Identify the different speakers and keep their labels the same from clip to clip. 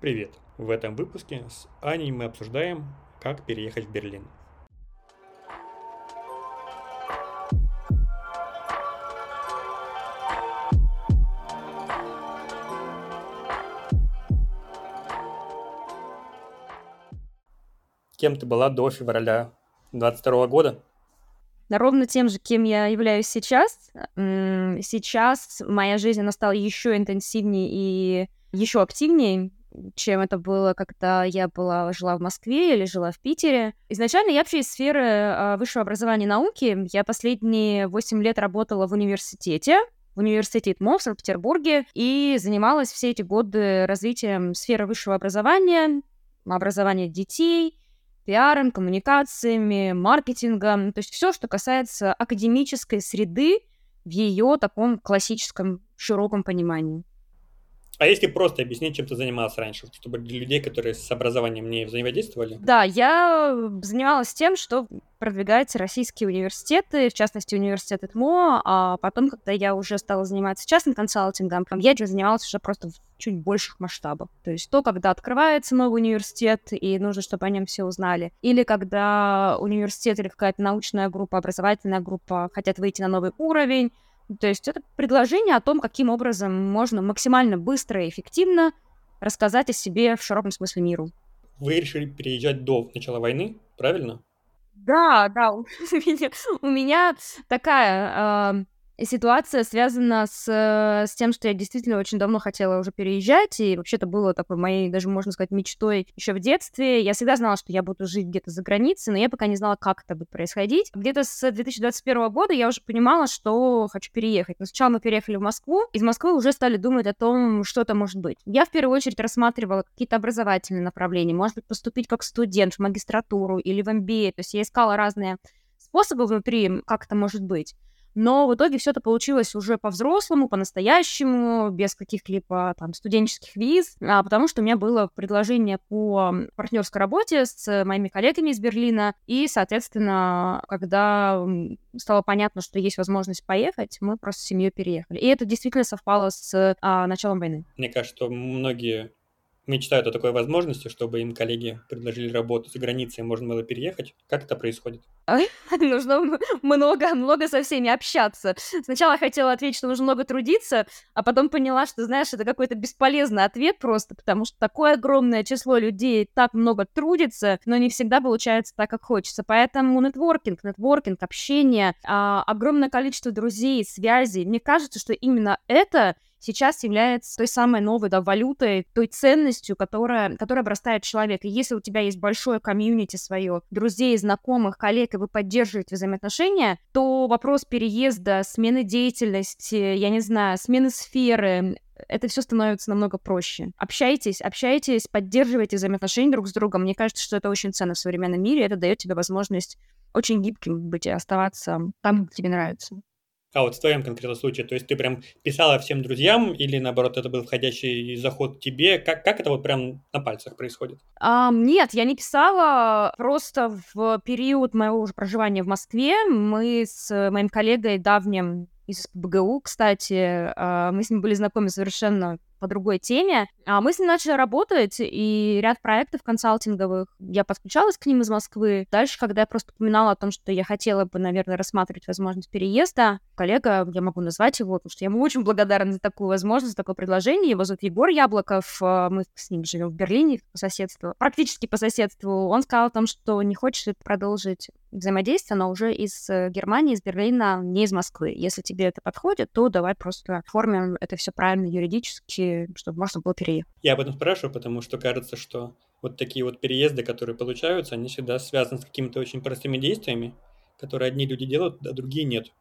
Speaker 1: Привет! В этом выпуске с Аней мы обсуждаем, как переехать в Берлин. Кем ты была до февраля 22 года?
Speaker 2: ровно тем же, кем я являюсь сейчас. Сейчас моя жизнь, она стала еще интенсивнее и еще активнее чем это было, когда я была, жила в Москве или жила в Питере. Изначально я вообще из сферы э, высшего образования и науки. Я последние 8 лет работала в университете, в университете ИТМО в Санкт-Петербурге и занималась все эти годы развитием сферы высшего образования, образования детей, пиаром, коммуникациями, маркетингом, то есть все, что касается академической среды в ее таком классическом широком понимании.
Speaker 1: А если просто объяснить, чем ты занималась раньше, чтобы для людей, которые с образованием не взаимодействовали?
Speaker 2: Да, я занималась тем, что продвигать российские университеты, в частности, университет ЭТМО, а потом, когда я уже стала заниматься частным консалтингом, я этим занималась уже просто в чуть больших масштабах. То есть то, когда открывается новый университет, и нужно, чтобы о нем все узнали, или когда университет или какая-то научная группа, образовательная группа хотят выйти на новый уровень, то есть это предложение о том, каким образом можно максимально быстро и эффективно рассказать о себе в широком смысле миру.
Speaker 1: Вы решили переезжать до начала войны, правильно?
Speaker 2: Да, да, у меня, у меня такая ситуация связана с, э, с тем, что я действительно очень давно хотела уже переезжать, и вообще-то было такой моей, даже можно сказать, мечтой еще в детстве. Я всегда знала, что я буду жить где-то за границей, но я пока не знала, как это будет происходить. Где-то с 2021 года я уже понимала, что хочу переехать. Но сначала мы переехали в Москву, из Москвы уже стали думать о том, что это может быть. Я в первую очередь рассматривала какие-то образовательные направления, может быть, поступить как студент в магистратуру или в MBA, то есть я искала разные способы внутри, как это может быть. Но в итоге все это получилось уже по-взрослому, по-настоящему, без каких-либо там студенческих виз, а, потому что у меня было предложение по партнерской работе с моими коллегами из Берлина, и, соответственно, когда стало понятно, что есть возможность поехать, мы просто с семьей переехали. И это действительно совпало с а, началом войны.
Speaker 1: Мне кажется, что многие мечтают о такой возможности, чтобы им коллеги предложили работу за границей, можно было переехать. Как это происходит?
Speaker 2: Нужно много, много со всеми общаться. Сначала хотела ответить, что нужно много трудиться, а потом поняла, что, знаешь, это какой-то бесполезный ответ просто, потому что такое огромное число людей так много трудится, но не всегда получается так, как хочется. Поэтому нетворкинг, нетворкинг, общение, а, огромное количество друзей, связей. Мне кажется, что именно это сейчас является той самой новой да, валютой, той ценностью, которая, которая обрастает человек. И если у тебя есть большое комьюнити свое, друзей, знакомых, коллег, и вы поддерживаете взаимоотношения, то вопрос переезда, смены деятельности, я не знаю, смены сферы, это все становится намного проще. Общайтесь, общайтесь, поддерживайте взаимоотношения друг с другом. Мне кажется, что это очень ценно в современном мире. Это дает тебе возможность очень гибким быть и оставаться там, где тебе нравится.
Speaker 1: А вот в твоем конкретном случае, то есть ты прям писала всем друзьям или наоборот это был входящий заход тебе? Как, как это вот прям на пальцах происходит?
Speaker 2: А, нет, я не писала. Просто в период моего уже проживания в Москве мы с моим коллегой давним из БГУ, кстати, а, мы с ним были знакомы совершенно по другой теме. А мы с ним начали работать, и ряд проектов консалтинговых, я подключалась к ним из Москвы. Дальше, когда я просто упоминала о том, что я хотела бы, наверное, рассматривать возможность переезда, коллега, я могу назвать его, потому что я ему очень благодарна за такую возможность, за такое предложение. Его зовут Егор Яблоков, а, мы с ним живем в Берлине по соседству, практически по соседству. Он сказал о том, что не хочет продолжить взаимодействие, но уже из э, Германии, из Берлина, не из Москвы. Если тебе это подходит, то давай просто оформим это все правильно юридически, чтобы можно было переехать.
Speaker 1: Я об этом спрашиваю, потому что кажется, что вот такие вот переезды, которые получаются, они всегда связаны с какими-то очень простыми действиями, которые одни люди делают, а другие нет.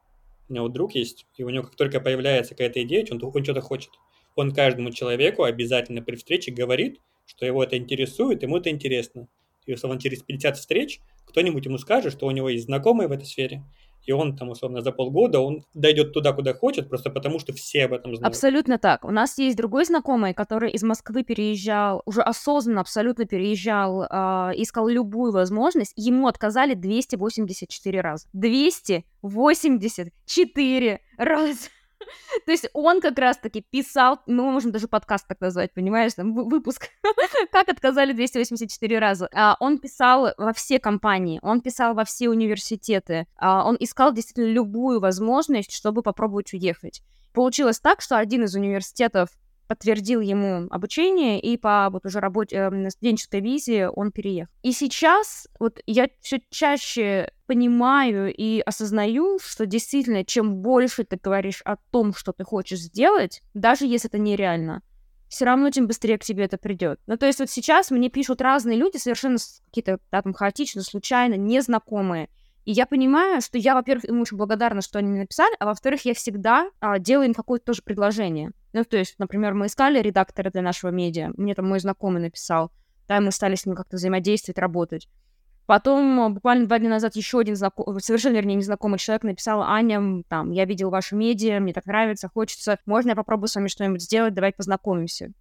Speaker 1: У меня вот друг есть, и у него как только появляется какая-то идея, он, он что-то хочет, он каждому человеку обязательно при встрече говорит, что его это интересует, ему это интересно. И, условно, через 50 встреч кто-нибудь ему скажет, что у него есть знакомые в этой сфере, и он там, условно, за полгода, он дойдет туда, куда хочет, просто потому что все об этом знают.
Speaker 2: Абсолютно так. У нас есть другой знакомый, который из Москвы переезжал, уже осознанно абсолютно переезжал, э, искал любую возможность. Ему отказали 284 раза. 284 раза. То есть он как раз-таки писал, ну, мы можем даже подкаст так назвать, понимаешь, там, выпуск, как отказали 284 раза. А, он писал во все компании, он писал во все университеты, а, он искал действительно любую возможность, чтобы попробовать уехать. Получилось так, что один из университетов подтвердил ему обучение, и по вот уже работе, э, студенческой визе он переехал. И сейчас вот я все чаще понимаю и осознаю, что действительно, чем больше ты говоришь о том, что ты хочешь сделать, даже если это нереально, все равно тем быстрее к тебе это придет. Ну, то есть вот сейчас мне пишут разные люди, совершенно какие-то да, там хаотично, случайно, незнакомые. И я понимаю, что я, во-первых, им очень благодарна, что они написали, а во-вторых, я всегда а, делаю им какое-то тоже предложение. Ну, то есть, например, мы искали редактора для нашего медиа, мне там мой знакомый написал, да, и мы стали с ним как-то взаимодействовать, работать. Потом, а, буквально два дня назад, еще один знакомый, совершенно, вернее, незнакомый человек написал, Аня, там, я видел ваши медиа, мне так нравится, хочется, можно я попробую с вами что-нибудь сделать, давай познакомимся.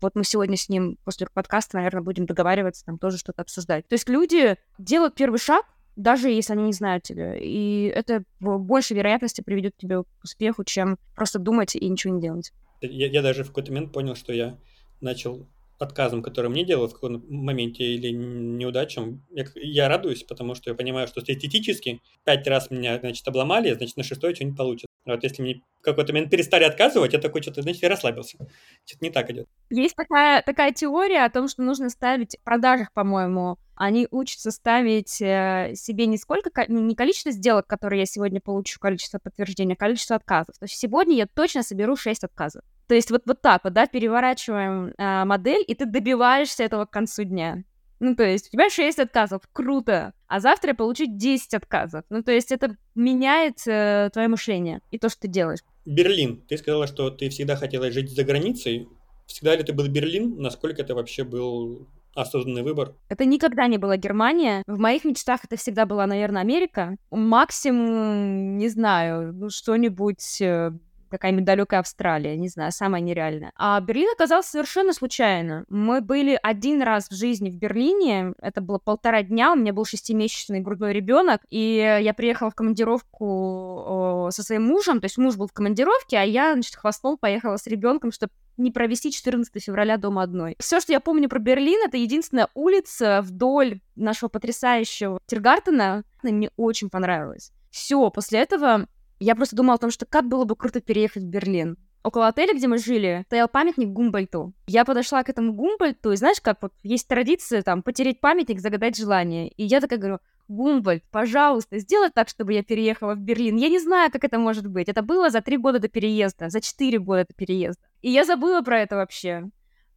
Speaker 2: Вот мы сегодня с ним после подкаста, наверное, будем договариваться, там тоже что-то обсуждать. То есть люди делают первый шаг, даже если они не знают тебя. И это в большей вероятности приведет тебя к успеху, чем просто думать и ничего не делать.
Speaker 1: Я, я даже в какой-то момент понял, что я начал отказом, который мне делают в каком-то моменте или неудачам, я, я радуюсь, потому что я понимаю, что статистически пять раз меня, значит, обломали, значит, на шестой что-нибудь получится. Вот если мне какой-то момент перестали отказывать, я такой что-то, значит, я расслабился. Что-то не так идет.
Speaker 2: Есть такая, такая теория о том, что нужно ставить в продажах, по-моему, они учатся ставить э, себе не сколько, не количество сделок, которые я сегодня получу, количество подтверждений, а количество отказов. То есть сегодня я точно соберу 6 отказов. То есть вот, вот так вот, да, переворачиваем э, модель, и ты добиваешься этого к концу дня. Ну, то есть у тебя 6 отказов, круто. А завтра я получу 10 отказов. Ну, то есть это меняет э, твое мышление и то, что ты делаешь.
Speaker 1: Берлин. Ты сказала, что ты всегда хотела жить за границей. Всегда ли ты был Берлин? Насколько это вообще был осознанный выбор?
Speaker 2: Это никогда не была Германия. В моих мечтах это всегда была, наверное, Америка. Максимум, не знаю, ну, что-нибудь э, какая-нибудь далекая Австралия, не знаю, самая нереальная. А Берлин оказался совершенно случайно. Мы были один раз в жизни в Берлине, это было полтора дня, у меня был шестимесячный грудной ребенок, и я приехала в командировку со своим мужем, то есть муж был в командировке, а я, значит, хвостом поехала с ребенком, чтобы не провести 14 февраля дома одной. Все, что я помню про Берлин, это единственная улица вдоль нашего потрясающего Тиргартена. Мне очень понравилось. Все, после этого я просто думала о том, что как было бы круто переехать в Берлин. Около отеля, где мы жили, стоял памятник Гумбольту. Я подошла к этому Гумбольту, и знаешь, как вот есть традиция там потереть памятник, загадать желание. И я такая говорю, Гумбольд, пожалуйста, сделай так, чтобы я переехала в Берлин. Я не знаю, как это может быть. Это было за три года до переезда, за четыре года до переезда. И я забыла про это вообще.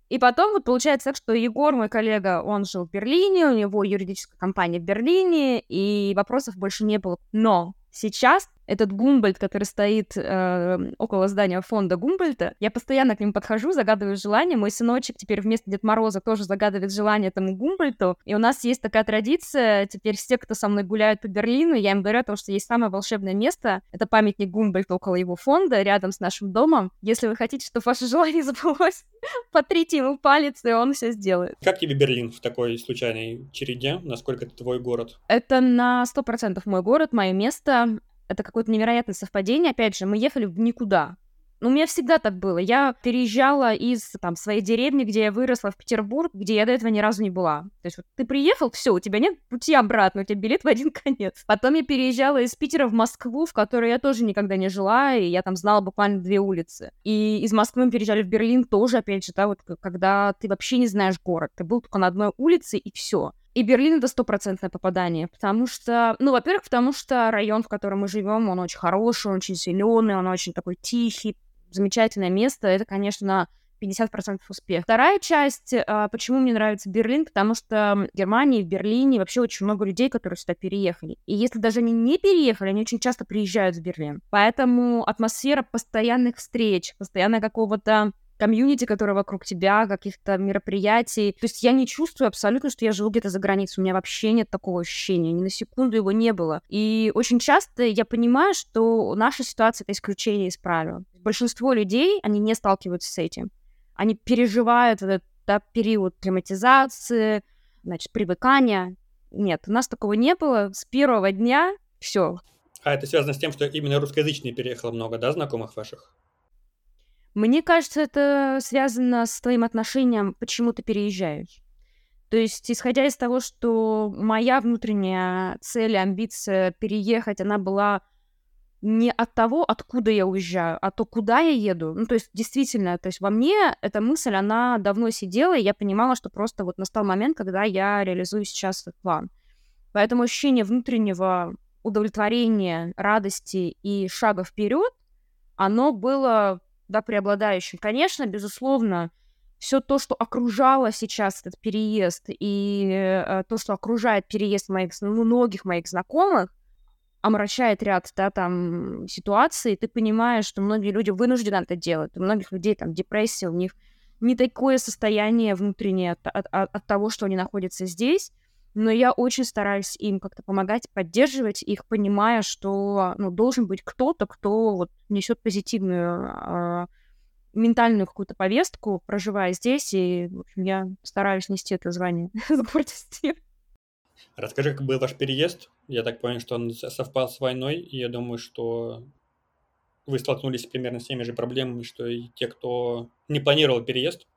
Speaker 2: И потом вот получается так, что Егор, мой коллега, он жил в Берлине, у него юридическая компания в Берлине, и вопросов больше не было. Но сейчас этот Гумбольд, который стоит э, около здания фонда Гумбольда, я постоянно к нему подхожу, загадываю желание. Мой сыночек теперь вместо Дед Мороза тоже загадывает желание этому Гумбольду. И у нас есть такая традиция, теперь все, кто со мной гуляют по Берлину, я им говорю о том, что есть самое волшебное место. Это памятник Гумбольда около его фонда, рядом с нашим домом. Если вы хотите, чтобы ваше желание сбылось, потрите ему палец, и он все сделает.
Speaker 1: Как тебе Берлин в такой случайной череде? Насколько это твой город?
Speaker 2: Это на сто процентов мой город, мое место это какое-то невероятное совпадение. Опять же, мы ехали в никуда. Ну, у меня всегда так было. Я переезжала из там, своей деревни, где я выросла, в Петербург, где я до этого ни разу не была. То есть вот ты приехал, все, у тебя нет пути обратно, у тебя билет в один конец. Потом я переезжала из Питера в Москву, в которой я тоже никогда не жила, и я там знала буквально две улицы. И из Москвы мы переезжали в Берлин тоже, опять же, да, вот когда ты вообще не знаешь город, ты был только на одной улице, и все. И Берлин это стопроцентное попадание, потому что, ну, во-первых, потому что район, в котором мы живем, он очень хороший, он очень зеленый, он очень такой тихий, замечательное место. Это, конечно, 50% успех. Вторая часть, а, почему мне нравится Берлин, потому что в Германии, в Берлине вообще очень много людей, которые сюда переехали. И если даже они не переехали, они очень часто приезжают в Берлин. Поэтому атмосфера постоянных встреч, постоянно какого-то комьюнити, которое вокруг тебя, каких-то мероприятий. То есть я не чувствую абсолютно, что я живу где-то за границей. У меня вообще нет такого ощущения. Ни на секунду его не было. И очень часто я понимаю, что наша ситуация — это исключение из правил. Большинство людей, они не сталкиваются с этим. Они переживают этот да, период климатизации, значит, привыкания. Нет, у нас такого не было. С первого дня все.
Speaker 1: А это связано с тем, что именно русскоязычные переехало много, да, знакомых ваших?
Speaker 2: Мне кажется, это связано с твоим отношением, почему ты переезжаешь. То есть, исходя из того, что моя внутренняя цель амбиция переехать, она была не от того, откуда я уезжаю, а то, куда я еду. Ну, то есть, действительно, то есть во мне эта мысль, она давно сидела, и я понимала, что просто вот настал момент, когда я реализую сейчас этот план. Поэтому ощущение внутреннего удовлетворения, радости и шага вперед, оно было, да, преобладающим. Конечно, безусловно, все то, что окружало сейчас этот переезд, и э, то, что окружает переезд моих, ну, многих моих знакомых, омрачает ряд да, там, ситуаций, ты понимаешь, что многие люди вынуждены это делать. У многих людей там депрессия, у них не такое состояние внутреннее от, от, от того, что они находятся здесь, но я очень стараюсь им как-то помогать, поддерживать их, понимая, что ну, должен быть кто-то, кто вот несет позитивную э, ментальную какую-то повестку, проживая здесь, и в общем, я стараюсь нести это звание с гордостью.
Speaker 1: Расскажи, как был ваш переезд? Я так понял, что он совпал с войной, и я думаю, что вы столкнулись примерно с теми же проблемами, что и те, кто не планировал переезд.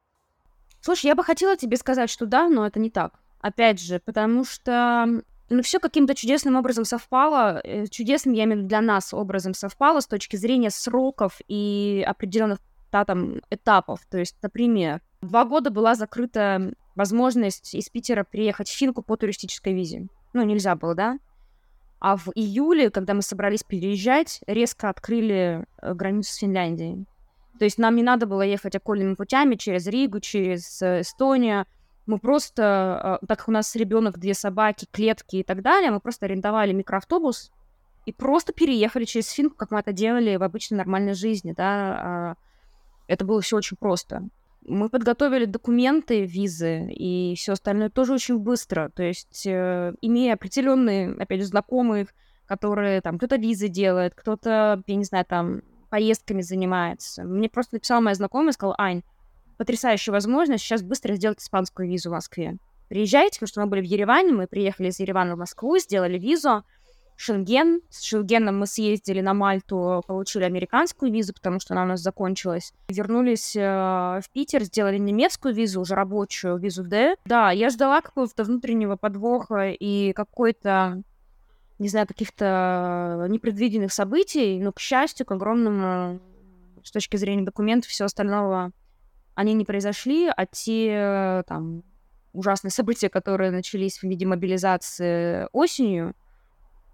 Speaker 2: Слушай, я бы хотела тебе сказать, что да, но это не так. Опять же, потому что ну, все каким-то чудесным образом совпало. Э, чудесным, я имею в виду, для нас образом совпало с точки зрения сроков и определенных да, там, этапов. То есть, например, два года была закрыта возможность из Питера приехать в Финку по туристической визе. Ну, нельзя было, да? А в июле, когда мы собрались переезжать, резко открыли э, границу с Финляндией. То есть нам не надо было ехать окольными путями через Ригу, через э, Эстонию, мы просто, э, так как у нас ребенок, две собаки, клетки и так далее, мы просто арендовали микроавтобус и просто переехали через Финку, как мы это делали в обычной нормальной жизни, да. А, это было все очень просто. Мы подготовили документы, визы и все остальное тоже очень быстро. То есть, э, имея определенные, опять же, знакомых, которые там кто-то визы делает, кто-то, я не знаю, там поездками занимается. Мне просто написала моя знакомая и сказала, Ань, потрясающая возможность сейчас быстро сделать испанскую визу в Москве. Приезжайте, потому что мы были в Ереване, мы приехали из Еревана в Москву, сделали визу, Шенген. С Шенгеном мы съездили на Мальту, получили американскую визу, потому что она у нас закончилась. Вернулись э, в Питер, сделали немецкую визу, уже рабочую визу Д. Да, я ждала какого-то внутреннего подвоха и какой-то не знаю, каких-то непредвиденных событий, но, к счастью, к огромному, с точки зрения документов, все остального они не произошли, а те там ужасные события, которые начались в виде мобилизации осенью,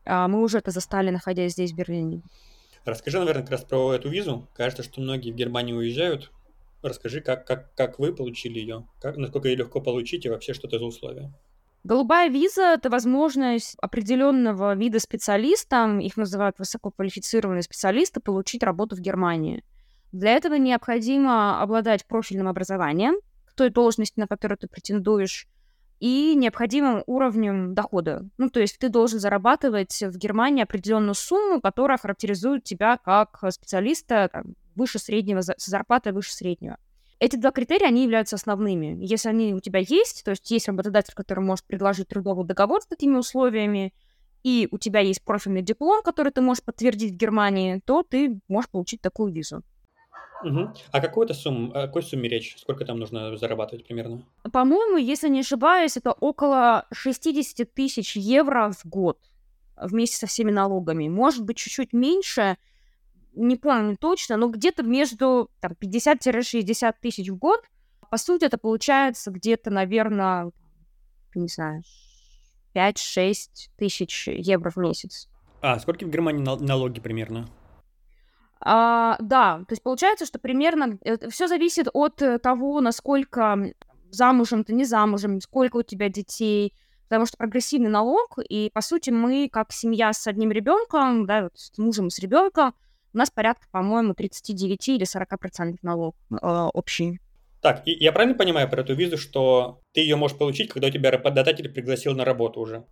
Speaker 2: а мы уже это застали, находясь здесь, в Берлине.
Speaker 1: Расскажи, наверное, как раз про эту визу. Кажется, что многие в Германию уезжают. Расскажи, как, как, как вы получили ее, как, насколько ее легко получить и вообще что это за условия.
Speaker 2: Голубая виза — это возможность определенного вида специалиста, их называют высококвалифицированные специалисты, получить работу в Германии — для этого необходимо обладать профильным образованием к той должности, на которую ты претендуешь, и необходимым уровнем дохода. Ну, то есть ты должен зарабатывать в Германии определенную сумму, которая характеризует тебя как специалиста там, выше среднего, с зарплатой выше среднего. Эти два критерия, они являются основными. Если они у тебя есть, то есть есть работодатель, который может предложить трудовый договор с такими условиями, и у тебя есть профильный диплом, который ты можешь подтвердить в Германии, то ты можешь получить такую визу.
Speaker 1: Угу. А какой-то сумм, о какой сумме речь? Сколько там нужно зарабатывать примерно?
Speaker 2: По-моему, если не ошибаюсь, это около 60 тысяч евро в год вместе со всеми налогами. Может быть, чуть-чуть меньше, не помню точно, но где-то между там, 50-60 тысяч в год. По сути, это получается где-то, наверное, не знаю, 5-6 тысяч евро в месяц.
Speaker 1: А сколько в Германии налоги примерно?
Speaker 2: А, да, то есть получается, что примерно э, все зависит от э, того, насколько замужем ты, не замужем, сколько у тебя детей, потому что прогрессивный налог, и по сути мы как семья с одним ребенком, да, вот с мужем с ребенком, у нас порядка, по-моему, 39 или 40 процентов налог э, общий.
Speaker 1: Так, и я правильно понимаю про эту визу, что ты ее можешь получить, когда у тебя работодатель пригласил на работу уже?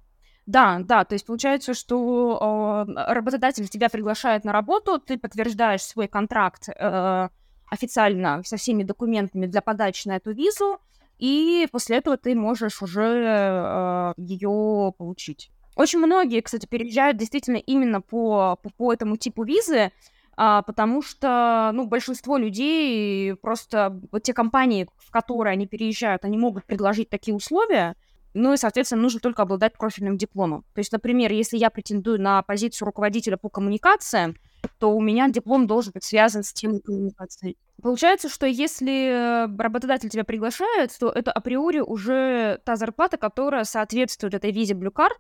Speaker 2: Да, да, то есть получается, что э, работодатель тебя приглашает на работу, ты подтверждаешь свой контракт э, официально со всеми документами для подачи на эту визу, и после этого ты можешь уже э, ее получить. Очень многие, кстати, переезжают действительно именно по, по, по этому типу визы. а, потому что, ну, большинство людей просто, вот те компании, в которые они переезжают, они могут предложить такие условия, ну и, соответственно, нужно только обладать профильным дипломом. То есть, например, если я претендую на позицию руководителя по коммуникациям, то у меня диплом должен быть связан с темой коммуникации. Получается, что если работодатель тебя приглашает, то это априори уже та зарплата, которая соответствует этой визе Blue Card,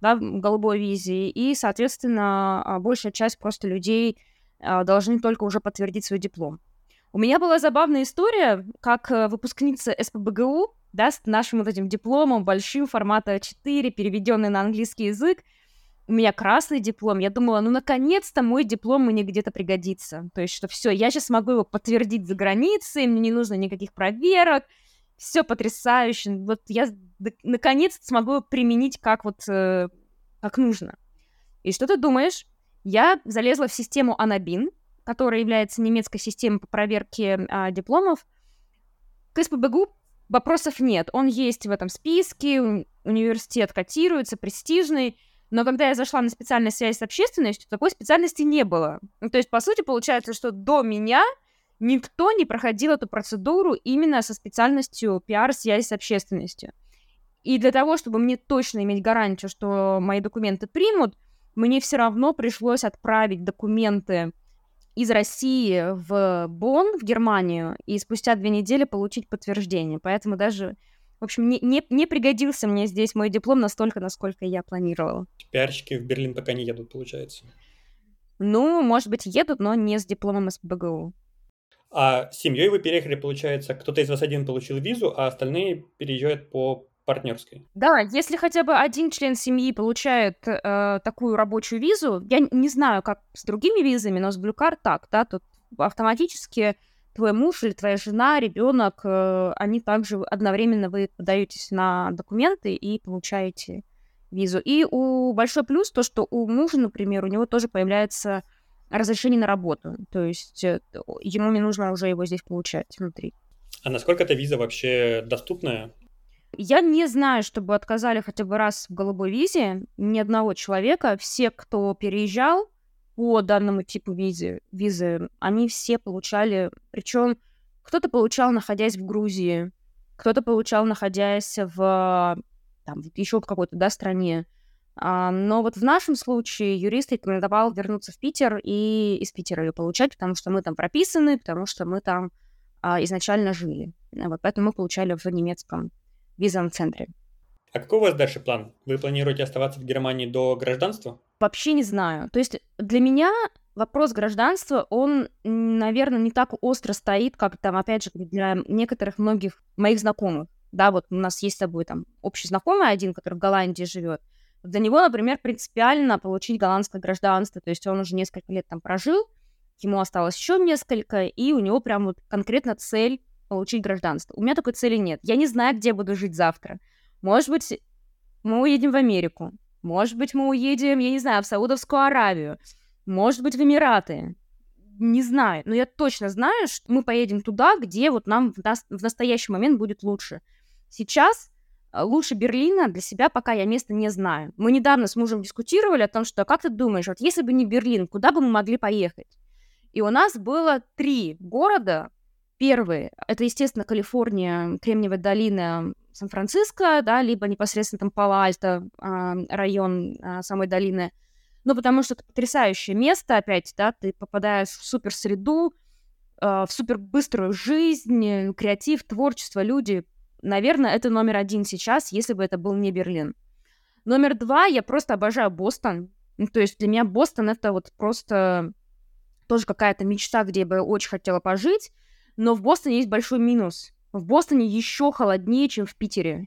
Speaker 2: да, голубой визе, и, соответственно, а, большая часть просто людей а, должны только уже подтвердить свой диплом. У меня была забавная история, как э, выпускница СПБГУ, да, с нашим вот этим дипломом большим, формата А4, переведенный на английский язык, у меня красный диплом, я думала, ну, наконец-то мой диплом мне где-то пригодится. То есть, что все, я сейчас могу его подтвердить за границей, мне не нужно никаких проверок, все потрясающе. Вот я наконец-то смогу применить как вот, э, как нужно. И что ты думаешь? Я залезла в систему Анабин, которая является немецкой системой по проверке а, дипломов. К СПБГУ вопросов нет. Он есть в этом списке, университет котируется, престижный, но когда я зашла на специальную связь с общественностью, такой специальности не было. Ну, то есть, по сути, получается, что до меня никто не проходил эту процедуру именно со специальностью пиар-связь с общественностью. И для того, чтобы мне точно иметь гарантию, что мои документы примут, мне все равно пришлось отправить документы из России в Бонн, в Германию, и спустя две недели получить подтверждение. Поэтому даже в общем, не, не, не пригодился мне здесь мой диплом настолько, насколько я планировала.
Speaker 1: Пиарщики в Берлин пока не едут, получается.
Speaker 2: Ну, может быть, едут, но не с дипломом СБГУ.
Speaker 1: А с семьей вы переехали, получается, кто-то из вас один получил визу, а остальные переезжают по партнерской.
Speaker 2: Да, если хотя бы один член семьи получает э, такую рабочую визу, я не знаю, как с другими визами, но с Card так, да, тут автоматически твой муж или твоя жена, ребенок, э, они также одновременно вы подаетесь на документы и получаете визу. И у большой плюс то, что у мужа, например, у него тоже появляется разрешение на работу. То есть э, ему не нужно уже его здесь получать внутри.
Speaker 1: А насколько эта виза вообще доступная?
Speaker 2: Я не знаю, чтобы отказали хотя бы раз в голубой визе ни одного человека. Все, кто переезжал, по данному типу визы, визы они все получали, причем кто-то получал, находясь в Грузии, кто-то получал, находясь в там, еще в какой-то да, стране. А, но вот в нашем случае юрист рекомендовал вернуться в Питер и из Питера ее получать, потому что мы там прописаны, потому что мы там а, изначально жили. Вот поэтому мы получали в немецком визовом центре.
Speaker 1: А какой у вас дальше план? Вы планируете оставаться в Германии до гражданства?
Speaker 2: Вообще не знаю. То есть для меня вопрос гражданства, он, наверное, не так остро стоит, как там, опять же, для некоторых многих моих знакомых. Да, вот у нас есть с тобой там общий знакомый один, который в Голландии живет. Для него, например, принципиально получить голландское гражданство. То есть он уже несколько лет там прожил, ему осталось еще несколько, и у него прям вот конкретно цель получить гражданство. У меня такой цели нет. Я не знаю, где буду жить завтра. Может быть, мы уедем в Америку. Может быть, мы уедем, я не знаю, в Саудовскую Аравию. Может быть, в Эмираты. Не знаю. Но я точно знаю, что мы поедем туда, где вот нам в, нас, в настоящий момент будет лучше. Сейчас э, лучше Берлина для себя пока я места не знаю. Мы недавно с мужем дискутировали о том, что как ты думаешь, вот если бы не Берлин, куда бы мы могли поехать? И у нас было три города. Первый — это, естественно, Калифорния, Кремниевая долина, Сан-Франциско, да, либо непосредственно там Пало-Альто, а, район а, самой долины. Ну, потому что это потрясающее место, опять, да, ты попадаешь в супер среду, а, в супер быструю жизнь, креатив, творчество, люди. Наверное, это номер один сейчас, если бы это был не Берлин. Номер два, я просто обожаю Бостон. Ну, то есть для меня Бостон это вот просто тоже какая-то мечта, где я бы очень хотела пожить. Но в Бостоне есть большой минус. В Бостоне еще холоднее, чем в Питере.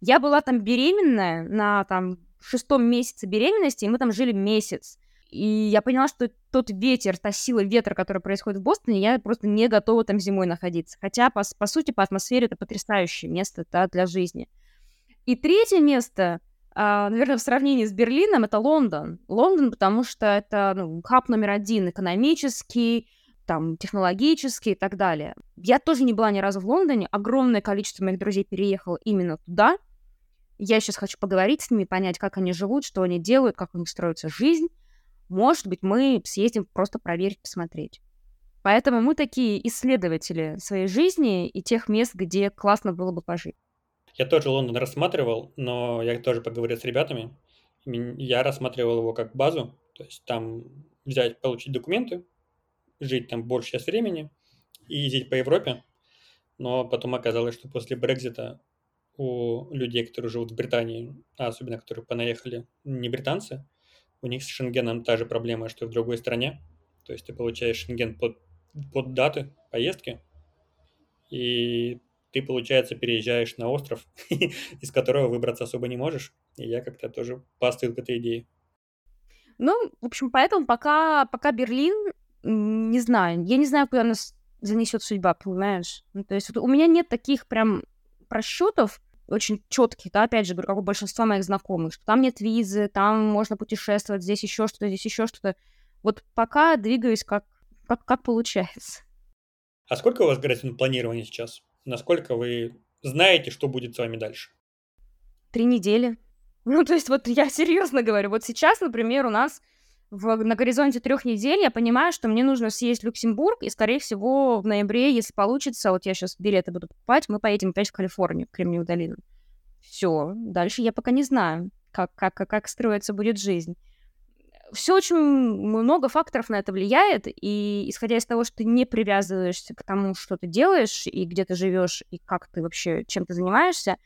Speaker 2: Я была там беременная на там шестом месяце беременности, и мы там жили месяц. И я поняла, что тот ветер, та сила ветра, которая происходит в Бостоне, я просто не готова там зимой находиться. Хотя, по, по сути, по атмосфере это потрясающее место да, для жизни. И третье место, а, наверное, в сравнении с Берлином, это Лондон. Лондон, потому что это ну, хаб номер один экономический, там, технологические и так далее. Я тоже не была ни разу в Лондоне. Огромное количество моих друзей переехало именно туда. Я сейчас хочу поговорить с ними, понять, как они живут, что они делают, как у них строится жизнь. Может быть, мы съездим просто проверить, посмотреть. Поэтому мы такие исследователи своей жизни и тех мест, где классно было бы пожить.
Speaker 1: Я тоже Лондон рассматривал, но я тоже поговорил с ребятами. Я рассматривал его как базу, то есть там взять, получить документы, жить там большую часть времени и ездить по Европе. Но потом оказалось, что после Брекзита у людей, которые живут в Британии, а особенно которые понаехали не британцы, у них с Шенгеном та же проблема, что и в другой стране. То есть ты получаешь Шенген под, под даты поездки, и ты, получается, переезжаешь на остров, из которого выбраться особо не можешь. И я как-то тоже постыл к этой идее.
Speaker 2: Ну, в общем, поэтому пока, пока Берлин, не знаю, я не знаю, куда нас занесет судьба, понимаешь? Ну, то есть вот у меня нет таких прям просчетов очень четких, да, опять же, говорю, как у большинства моих знакомых, что там нет визы, там можно путешествовать, здесь еще что-то, здесь еще что-то. Вот пока двигаюсь как, как, как получается.
Speaker 1: А сколько у вас график планирования сейчас? Насколько вы знаете, что будет с вами дальше?
Speaker 2: Три недели. Ну, то есть вот я серьезно говорю, вот сейчас, например, у нас в, на горизонте трех недель я понимаю, что мне нужно съесть Люксембург, и, скорее всего, в ноябре, если получится, вот я сейчас билеты буду покупать, мы поедем опять в Калифорнию, в Кремниевую долину. Все, дальше я пока не знаю, как, как, как строится будет жизнь. Все очень много факторов на это влияет, и исходя из того, что ты не привязываешься к тому, что ты делаешь, и где ты живешь, и как ты вообще, чем ты занимаешься,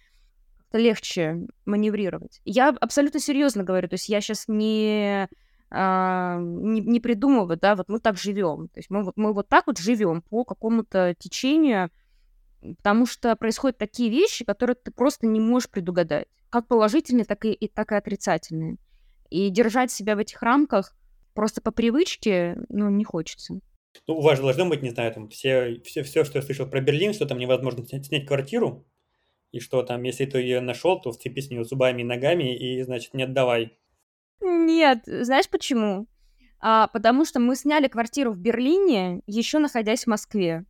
Speaker 2: легче маневрировать. Я абсолютно серьезно говорю, то есть я сейчас не а, не, не придумывать, да, вот мы так живем. То есть мы, вот, мы вот так вот живем по какому-то течению, потому что происходят такие вещи, которые ты просто не можешь предугадать. Как положительные, так и, и, так и отрицательные. И держать себя в этих рамках просто по привычке, ну, не хочется.
Speaker 1: Ну, у вас должно быть, не знаю, там все, все, все, что я слышал про Берлин, что там невозможно снять, снять квартиру, и что там, если ты ее нашел, то вцепись в нее зубами и ногами, и, значит, не отдавай.
Speaker 2: Нет, знаешь почему? А, потому что мы сняли квартиру в Берлине, еще находясь в Москве.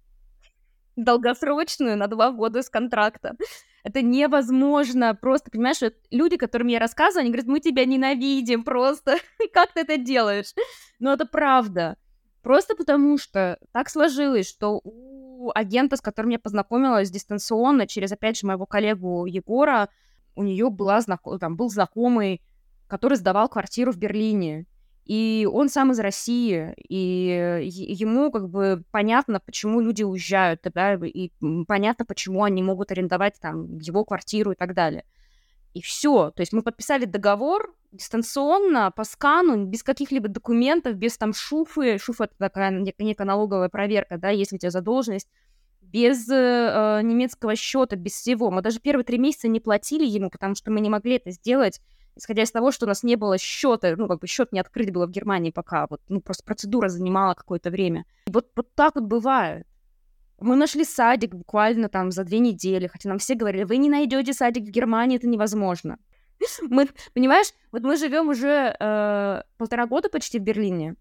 Speaker 2: Долгосрочную, на два года с контракта. Это невозможно. Просто, понимаешь, вот люди, которым я рассказываю, они говорят, мы тебя ненавидим просто. как ты это делаешь? Но это правда. Просто потому что так сложилось, что у агента, с которым я познакомилась дистанционно, через, опять же, моего коллегу Егора, у нее была знаком... там, был знакомый который сдавал квартиру в Берлине. И он сам из России, и ему как бы понятно, почему люди уезжают, да, и понятно, почему они могут арендовать там его квартиру и так далее. И все. То есть мы подписали договор дистанционно, по скану, без каких-либо документов, без там шуфы. Шуфа — это такая некая налоговая проверка, да, если у тебя задолженность без э, немецкого счета, без всего. Мы даже первые три месяца не платили ему, потому что мы не могли это сделать исходя из того, что у нас не было счета, ну, как бы счет не открыт было в Германии пока, вот, ну, просто процедура занимала какое-то время. вот, вот так вот бывает. Мы нашли садик буквально там за две недели, хотя нам все говорили, вы не найдете садик в Германии, это невозможно. Мы, понимаешь, вот мы живем уже э, полтора года почти в Берлине,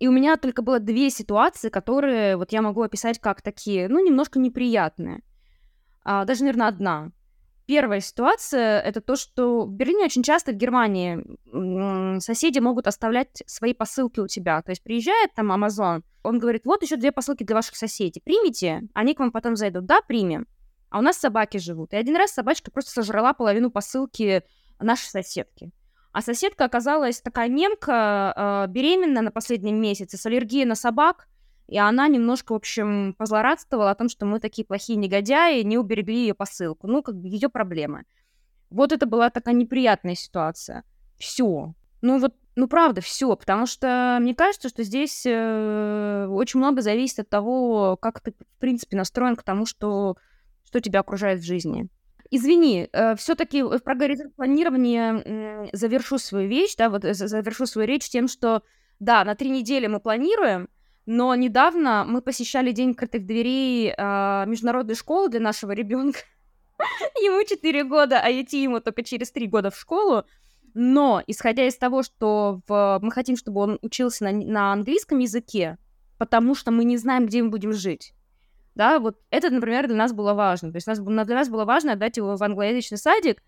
Speaker 2: и у меня только было две ситуации, которые вот я могу описать как такие, ну, немножко неприятные. А, даже, наверное, одна. Первая ситуация — это то, что в Берлине очень часто, в Германии, соседи могут оставлять свои посылки у тебя. То есть приезжает там Amazon, он говорит, вот еще две посылки для ваших соседей, примите, они к вам потом зайдут. Да, примем. А у нас собаки живут. И один раз собачка просто сожрала половину посылки нашей соседки. А соседка оказалась такая немка, э, беременная на последнем месяце, с аллергией на собак, и она немножко, в общем, позлорадствовала о том, что мы такие плохие негодяи, не уберегли ее посылку. Ну, как бы ее проблемы. Вот это была такая неприятная ситуация. Все. Ну вот, ну правда, все, потому что мне кажется, что здесь э, очень много зависит от того, как ты, в принципе, настроен к тому, что, что тебя окружает в жизни. Извини, э, все-таки про горизонт планирования э, завершу свою вещь, да, вот завершу свою речь тем, что да, на три недели мы планируем, но недавно мы посещали День открытых дверей э, международной школы для нашего ребенка. ему 4 года, а идти ему только через 3 года в школу. Но, исходя из того, что в... мы хотим, чтобы он учился на, на английском языке, потому что мы не знаем, где мы будем жить. Да, вот это, например, для нас было важно. То есть нас, для нас было важно отдать его в англоязычный садик,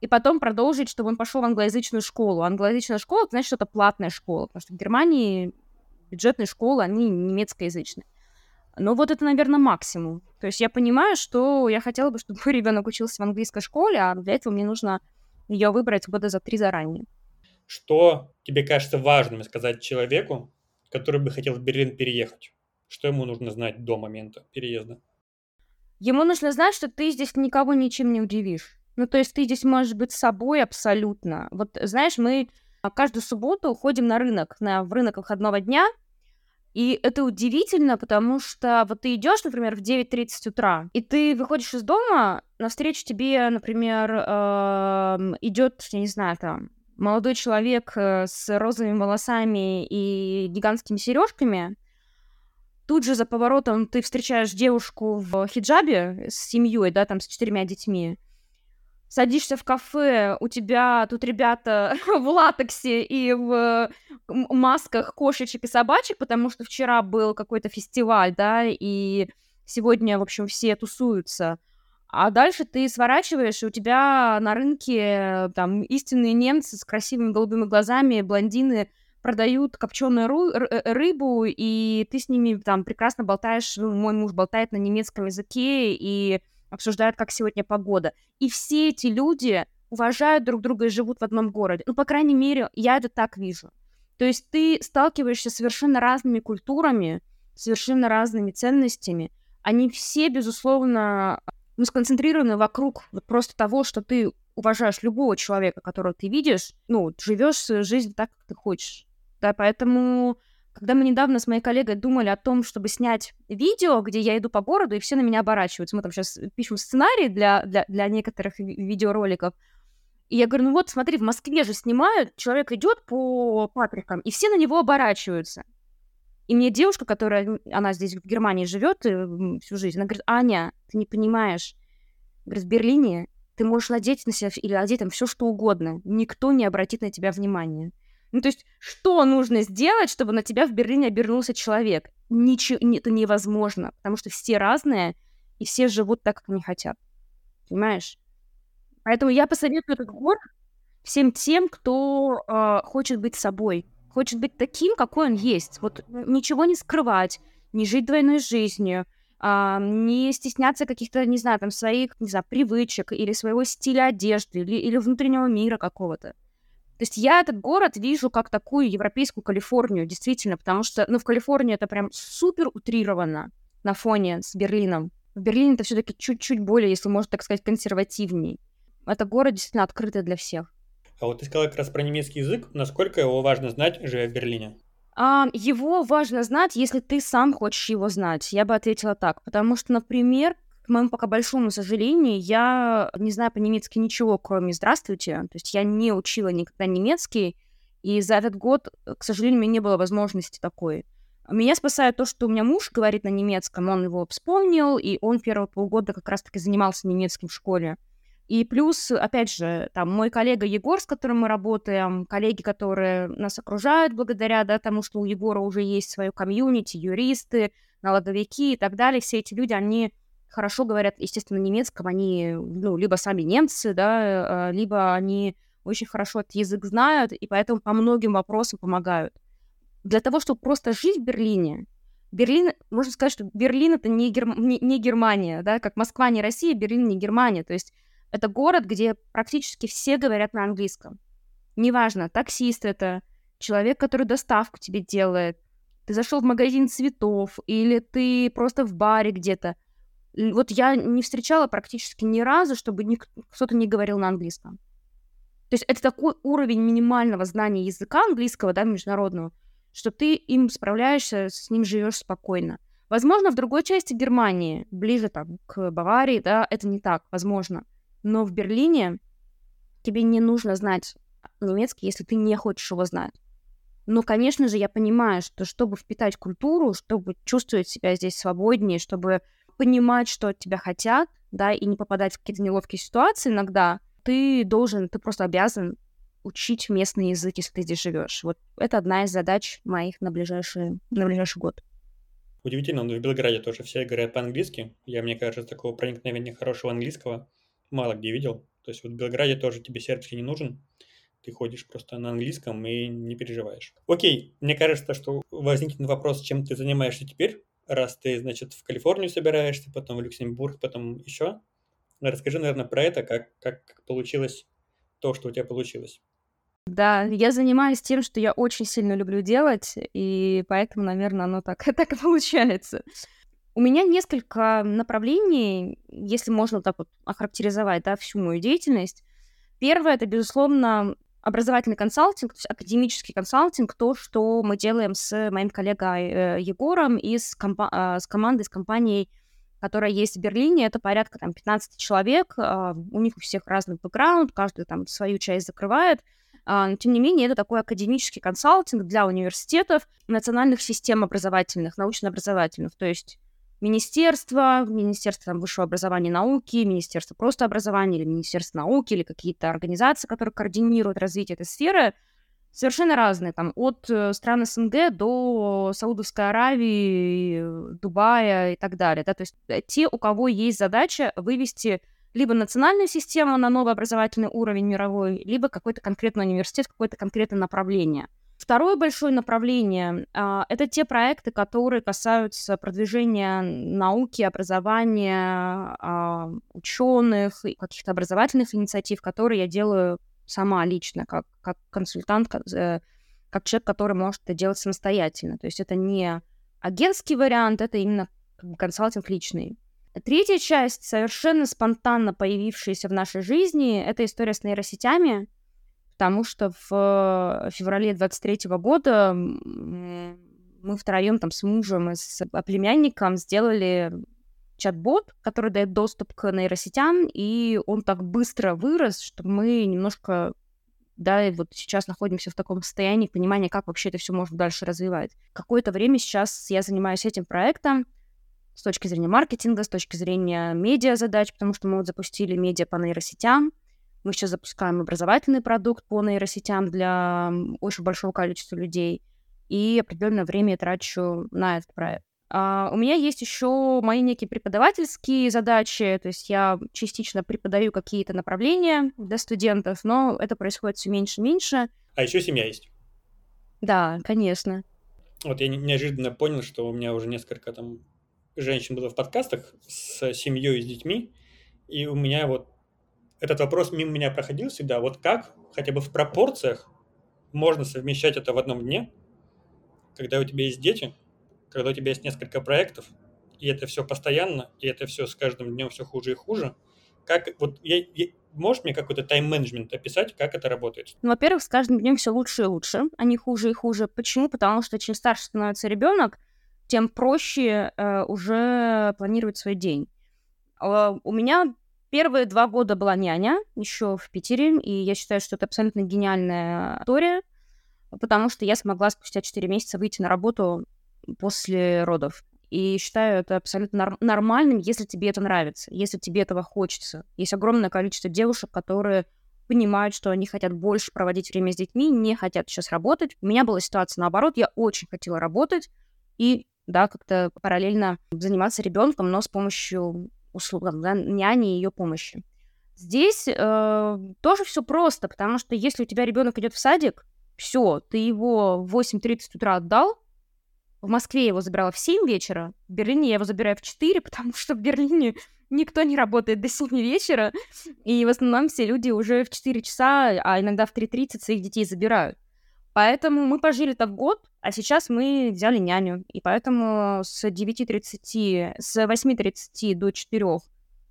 Speaker 2: и потом продолжить, чтобы он пошел в англоязычную школу. Англоязычная школа, значит, что это платная школа, потому что в Германии бюджетные школы, они немецкоязычные. Но вот это, наверное, максимум. То есть я понимаю, что я хотела бы, чтобы мой ребенок учился в английской школе, а для этого мне нужно ее выбрать года за три заранее.
Speaker 1: Что тебе кажется важным сказать человеку, который бы хотел в Берлин переехать? Что ему нужно знать до момента переезда?
Speaker 2: Ему нужно знать, что ты здесь никого ничем не удивишь. Ну, то есть ты здесь можешь быть собой абсолютно. Вот, знаешь, мы каждую субботу уходим на рынок, на, в рынок выходного дня, и это удивительно, потому что вот ты идешь, например, в 9.30 утра, и ты выходишь из дома, навстречу тебе, например, э, идет, я не знаю, там, молодой человек э, с розовыми волосами и гигантскими сережками, Тут же за поворотом ты встречаешь девушку в хиджабе с семьей, да, там с четырьмя детьми. Садишься в кафе, у тебя тут ребята в латексе и в масках кошечек и собачек, потому что вчера был какой-то фестиваль, да, и сегодня, в общем, все тусуются. А дальше ты сворачиваешь, и у тебя на рынке там истинные немцы с красивыми голубыми глазами, блондины продают копченую ру- э, рыбу, и ты с ними там прекрасно болтаешь, мой муж болтает на немецком языке и обсуждает, как сегодня погода. И все эти люди уважают друг друга и живут в одном городе. Ну, по крайней мере, я это так вижу. То есть ты сталкиваешься с совершенно разными культурами, совершенно разными ценностями. Они все, безусловно, ну, сконцентрированы вокруг вот просто того, что ты уважаешь любого человека, которого ты видишь, ну, живешь свою жизнь так, как ты хочешь. Да, поэтому, когда мы недавно с моей коллегой думали о том, чтобы снять видео, где я иду по городу, и все на меня оборачиваются, мы там сейчас пишем сценарий для, для, для некоторых видеороликов, и я говорю, ну вот, смотри, в Москве же снимают, человек идет по Патрикам, и все на него оборачиваются. И мне девушка, которая, она здесь в Германии живет э, всю жизнь, она говорит, Аня, ты не понимаешь, говорит, в Берлине ты можешь надеть на себя или одеть там все что угодно, никто не обратит на тебя внимания. Ну, то есть, что нужно сделать, чтобы на тебя в Берлине обернулся человек? Ничего, это невозможно, потому что все разные, и все живут так, как они хотят. Понимаешь? Поэтому я посоветую этот город всем тем, кто э, хочет быть собой, хочет быть таким, какой он есть. Вот ничего не скрывать, не жить двойной жизнью, э, не стесняться каких-то, не знаю, там, своих, не знаю, привычек или своего стиля одежды или, или внутреннего мира какого-то. То есть я этот город вижу как такую европейскую Калифорнию, действительно, потому что, ну, в Калифорнии это прям супер утрировано на фоне с Берлином. В Берлине это все-таки чуть-чуть более, если можно так сказать, консервативней. Это город действительно открытый для всех.
Speaker 1: А вот ты сказала как раз про немецкий язык. Насколько его важно знать, живя в Берлине?
Speaker 2: А, его важно знать, если ты сам хочешь его знать. Я бы ответила так. Потому что, например, к моему пока большому сожалению, я не знаю по-немецки ничего, кроме «здравствуйте». То есть я не учила никогда немецкий, и за этот год, к сожалению, у меня не было возможности такой. Меня спасает то, что у меня муж говорит на немецком, он его вспомнил, и он первые полгода как раз-таки занимался немецким в школе. И плюс, опять же, там мой коллега Егор, с которым мы работаем, коллеги, которые нас окружают благодаря да, тому, что у Егора уже есть свое комьюнити, юристы, налоговики и так далее, все эти люди, они хорошо говорят, естественно, немецком, они, ну, либо сами немцы, да, э, либо они очень хорошо этот язык знают, и поэтому по многим вопросам помогают. Для того, чтобы просто жить в Берлине, Берлин, можно сказать, что Берлин это не, Гер... не, не Германия, да, как Москва не Россия, Берлин не Германия, то есть это город, где практически все говорят на английском. Неважно, таксист это, человек, который доставку тебе делает, ты зашел в магазин цветов, или ты просто в баре где-то – вот я не встречала практически ни разу, чтобы кто-то не говорил на английском. То есть это такой уровень минимального знания языка английского, да, международного, что ты им справляешься, с ним живешь спокойно. Возможно, в другой части Германии, ближе там к Баварии, да, это не так, возможно. Но в Берлине тебе не нужно знать немецкий, если ты не хочешь его знать. Но, конечно же, я понимаю, что чтобы впитать культуру, чтобы чувствовать себя здесь свободнее, чтобы понимать, что от тебя хотят, да, и не попадать в какие-то неловкие ситуации иногда, ты должен, ты просто обязан учить местный язык, если ты здесь живешь. Вот это одна из задач моих на ближайший, на ближайший год.
Speaker 1: Удивительно, но в Белграде тоже все говорят по-английски. Я, мне кажется, такого проникновения хорошего английского мало где видел. То есть вот в Белграде тоже тебе сербский не нужен, ты ходишь просто на английском и не переживаешь. Окей, мне кажется, что возникнет вопрос, чем ты занимаешься теперь, раз ты, значит, в Калифорнию собираешься, потом в Люксембург, потом еще. Расскажи, наверное, про это, как, как получилось то, что у тебя получилось.
Speaker 2: Да, я занимаюсь тем, что я очень сильно люблю делать, и поэтому, наверное, оно так, так и получается. У меня несколько направлений, если можно так вот охарактеризовать, да, всю мою деятельность. Первое — это, безусловно, образовательный консалтинг, то есть академический консалтинг, то, что мы делаем с моим коллегой э, Егором и с, компа- э, с командой, с компанией, которая есть в Берлине. Это порядка там 15 человек, э, у них у всех разный бэкграунд, каждый там свою часть закрывает. Uh, но, тем не менее, это такой академический консалтинг для университетов, национальных систем образовательных, научно-образовательных. То есть министерство, Министерство там, высшего образования и науки, Министерство просто образования или Министерство науки, или какие-то организации, которые координируют развитие этой сферы, совершенно разные, там, от э, стран СНГ до Саудовской Аравии, Дубая и так далее, да, то есть э, те, у кого есть задача вывести либо национальную систему на новый образовательный уровень мировой, либо какой-то конкретный университет, какое-то конкретное направление – Второе большое направление а, это те проекты, которые касаются продвижения науки, образования, а, ученых, каких-то образовательных инициатив, которые я делаю сама лично, как, как консультант, как, э, как человек, который может это делать самостоятельно. То есть это не агентский вариант, это именно консалтинг личный. Третья часть, совершенно спонтанно появившаяся в нашей жизни, это история с нейросетями потому что в феврале 23 года мы втроем там с мужем и с племянником сделали чат-бот, который дает доступ к нейросетям, и он так быстро вырос, что мы немножко да, и вот сейчас находимся в таком состоянии понимания, как вообще это все можно дальше развивать. Какое-то время сейчас я занимаюсь этим проектом с точки зрения маркетинга, с точки зрения медиа задач, потому что мы вот запустили медиа по нейросетям, мы сейчас запускаем образовательный продукт по нейросетям для очень большого количества людей. И определенное время я трачу на этот проект. А, у меня есть еще мои некие преподавательские задачи, то есть я частично преподаю какие-то направления для студентов, но это происходит все меньше и меньше.
Speaker 1: А еще семья есть.
Speaker 2: Да, конечно.
Speaker 1: Вот я неожиданно понял, что у меня уже несколько там женщин было в подкастах с семьей и с детьми, и у меня вот этот вопрос мимо меня проходил всегда. Вот как, хотя бы в пропорциях, можно совмещать это в одном дне, когда у тебя есть дети, когда у тебя есть несколько проектов, и это все постоянно, и это все с каждым днем все хуже и хуже. Как вот я, я, можешь мне какой-то тайм-менеджмент описать, как это работает?
Speaker 2: Ну, во-первых, с каждым днем все лучше и лучше, а не хуже и хуже. Почему? Потому что чем старше становится ребенок, тем проще э, уже планировать свой день. Э, у меня Первые два года была няня еще в Питере, и я считаю, что это абсолютно гениальная история, потому что я смогла спустя 4 месяца выйти на работу после родов. И считаю это абсолютно нор- нормальным, если тебе это нравится, если тебе этого хочется. Есть огромное количество девушек, которые понимают, что они хотят больше проводить время с детьми, не хотят сейчас работать. У меня была ситуация наоборот, я очень хотела работать и, да, как-то параллельно заниматься ребенком, но с помощью услугам, да, няни и ее помощи. Здесь э, тоже все просто, потому что если у тебя ребенок идет в садик, все, ты его в 8.30 утра отдал, в Москве я его забирала в 7 вечера, в Берлине я его забираю в 4, потому что в Берлине никто не работает до 7 вечера, и в основном все люди уже в 4 часа, а иногда в 3.30 своих детей забирают. Поэтому мы пожили так год, а сейчас мы взяли няню. И поэтому с 9.30, с 8.30 до 4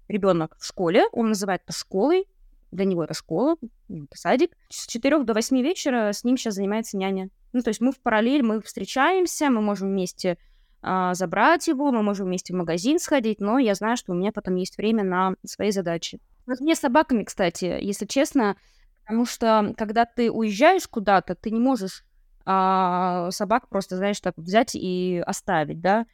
Speaker 2: ребенок в школе, он называет это школой, для него это школа, это садик. С 4 до 8 вечера с ним сейчас занимается няня. Ну, то есть мы в параллель, мы встречаемся, мы можем вместе а, забрать его, мы можем вместе в магазин сходить, но я знаю, что у меня потом есть время на свои задачи. Вот мне с собаками, кстати, если честно, Потому что, когда ты уезжаешь куда-то, ты не можешь а, собак просто, знаешь, так взять и оставить, да.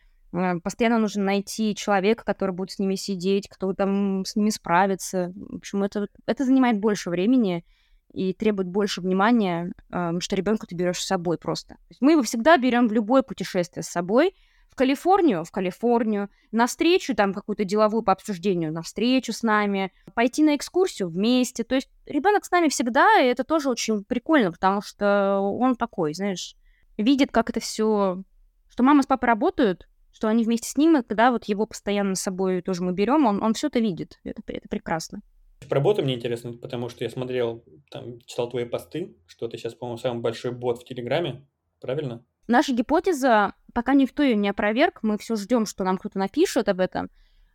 Speaker 2: Постоянно нужно найти человека, который будет с ними сидеть, кто там с ними справится. В общем, это, это занимает больше времени и требует больше внимания, а, что ребенка ты берешь с собой просто. Мы его всегда берем в любое путешествие с собой, в Калифорнию, в Калифорнию, на встречу там какую-то деловую по обсуждению, на встречу с нами, пойти на экскурсию вместе. То есть ребенок с нами всегда, и это тоже очень прикольно, потому что он такой, знаешь, видит, как это все, что мама с папой работают, что они вместе с ним, и когда вот его постоянно с собой тоже мы берем, он, он все это видит. Это, это прекрасно.
Speaker 1: Про боты мне интересно, потому что я смотрел, там, читал твои посты, что ты сейчас, по-моему, самый большой бот в Телеграме, правильно?
Speaker 2: Наша гипотеза, пока никто ее не опроверг, мы все ждем, что нам кто-то напишет об этом,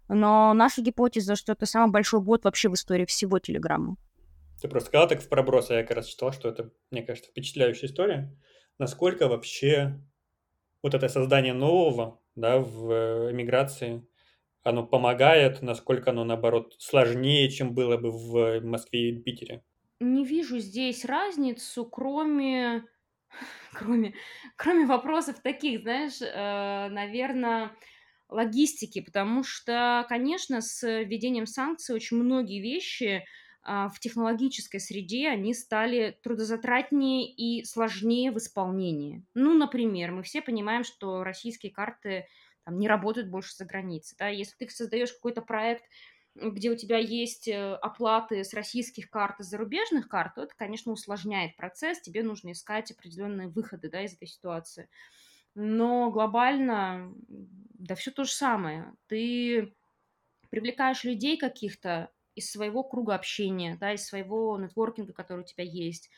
Speaker 2: но наша гипотеза, что это самый большой бот вообще в истории всего Телеграма.
Speaker 1: Ты просто сказала так в проброс, а я как раз читал, что это, мне кажется, впечатляющая история. Насколько вообще вот это создание нового, да, в э, эмиграции, оно помогает, насколько оно, наоборот, сложнее, чем было бы в Москве и Питере?
Speaker 2: Не вижу здесь разницу, кроме кроме, кроме вопросов таких, знаешь, э, наверное, логистики, потому что, конечно, с введением санкций очень многие вещи а, в технологической среде, они стали трудозатратнее и сложнее в исполнении. Ну, например, мы все понимаем, что российские карты там, не работают больше за границей. Да? Если ты создаешь какой-то проект, где у тебя есть э, оплаты с российских карт и зарубежных карт, то это, конечно, усложняет процесс, тебе нужно искать определенные выходы да, из этой ситуации. Но глобально, да, все то же самое. Ты привлекаешь людей каких-то из своего круга общения, да, из своего нетворкинга, который у тебя есть.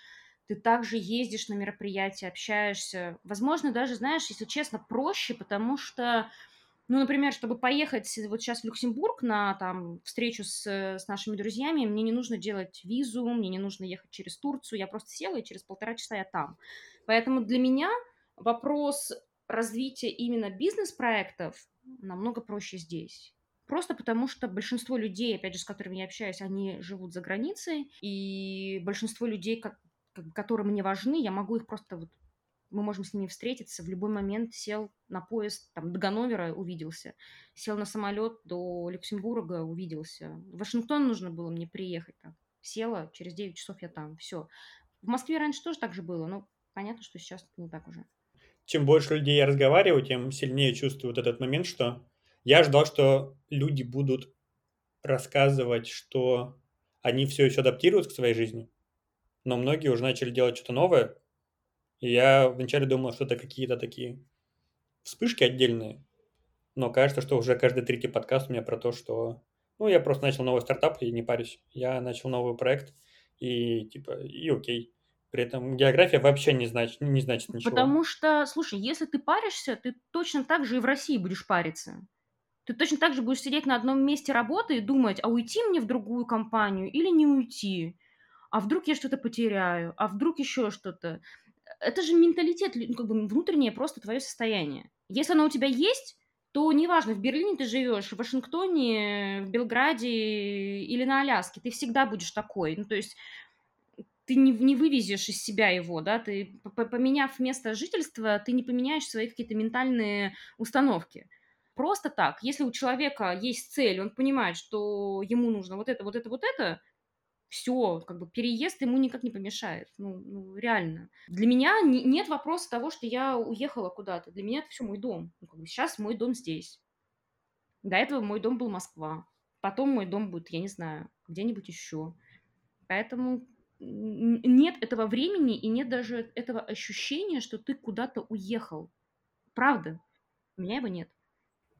Speaker 2: Ты также ездишь на мероприятия, общаешься. Возможно, даже, знаешь, если честно, проще, потому что ну, например, чтобы поехать вот сейчас в Люксембург на там встречу с, с нашими друзьями, мне не нужно делать визу, мне не нужно ехать через Турцию, я просто села и через полтора часа я там. Поэтому для меня вопрос развития именно бизнес-проектов намного проще здесь. Просто потому, что большинство людей, опять же, с которыми я общаюсь, они живут за границей, и большинство людей, как, которые мне важны, я могу их просто вот мы можем с ними встретиться, в любой момент сел на поезд, там, до Ганновера увиделся, сел на самолет до Люксембурга, увиделся. В Вашингтон нужно было мне приехать, там, села, через 9 часов я там, все. В Москве раньше тоже так же было, но понятно, что сейчас не так уже.
Speaker 1: Чем больше людей я разговариваю, тем сильнее чувствую вот этот момент, что я ждал, что люди будут рассказывать, что они все еще адаптируются к своей жизни, но многие уже начали делать что-то новое, я вначале думал, что это какие-то такие вспышки отдельные, но кажется, что уже каждый третий подкаст у меня про то, что ну, я просто начал новый стартап и не парюсь. Я начал новый проект и типа, и окей. При этом география вообще не значит, не значит ничего.
Speaker 2: Потому что, слушай, если ты паришься, ты точно так же и в России будешь париться. Ты точно так же будешь сидеть на одном месте работы и думать, а уйти мне в другую компанию или не уйти? А вдруг я что-то потеряю? А вдруг еще что-то? Это же менталитет, ну, как бы внутреннее просто твое состояние. Если оно у тебя есть, то неважно, в Берлине ты живешь, в Вашингтоне, в Белграде или на Аляске, ты всегда будешь такой. Ну, то есть ты не, не вывезешь из себя его, да, ты, поменяв место жительства, ты не поменяешь свои какие-то ментальные установки. Просто так, если у человека есть цель, он понимает, что ему нужно вот это, вот это, вот это, все, как бы переезд ему никак не помешает. Ну, ну реально. Для меня не, нет вопроса того, что я уехала куда-то. Для меня это все мой дом. Ну, как бы сейчас мой дом здесь. До этого мой дом был Москва. Потом мой дом будет, я не знаю, где-нибудь еще. Поэтому нет этого времени и нет даже этого ощущения, что ты куда-то уехал. Правда. У меня его нет.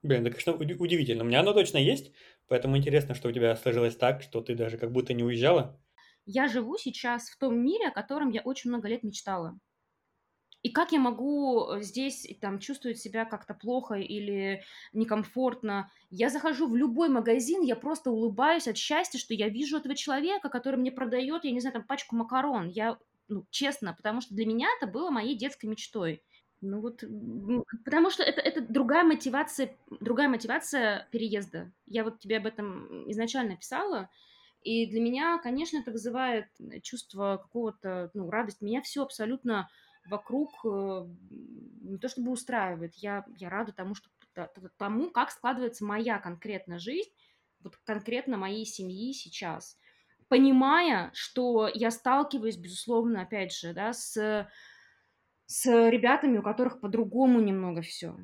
Speaker 1: Блин, это, конечно, удивительно. У меня оно точно есть, поэтому интересно, что у тебя сложилось так, что ты даже как будто не уезжала.
Speaker 2: Я живу сейчас в том мире, о котором я очень много лет мечтала. И как я могу э, здесь там чувствовать себя как-то плохо или некомфортно? Я захожу в любой магазин, я просто улыбаюсь от счастья, что я вижу этого человека, который мне продает, я не знаю, там пачку макарон. Я, ну, честно, потому что для меня это было моей детской мечтой. Ну вот, потому что это, это другая мотивация, другая мотивация переезда. Я вот тебе об этом изначально писала, и для меня, конечно, это вызывает чувство какого-то, ну, радость. Меня все абсолютно вокруг э, не то чтобы устраивает, я, я рада тому, что тому, как складывается моя конкретная жизнь, вот конкретно моей семьи сейчас, понимая, что я сталкиваюсь, безусловно, опять же, да, с с ребятами, у которых по-другому немного все.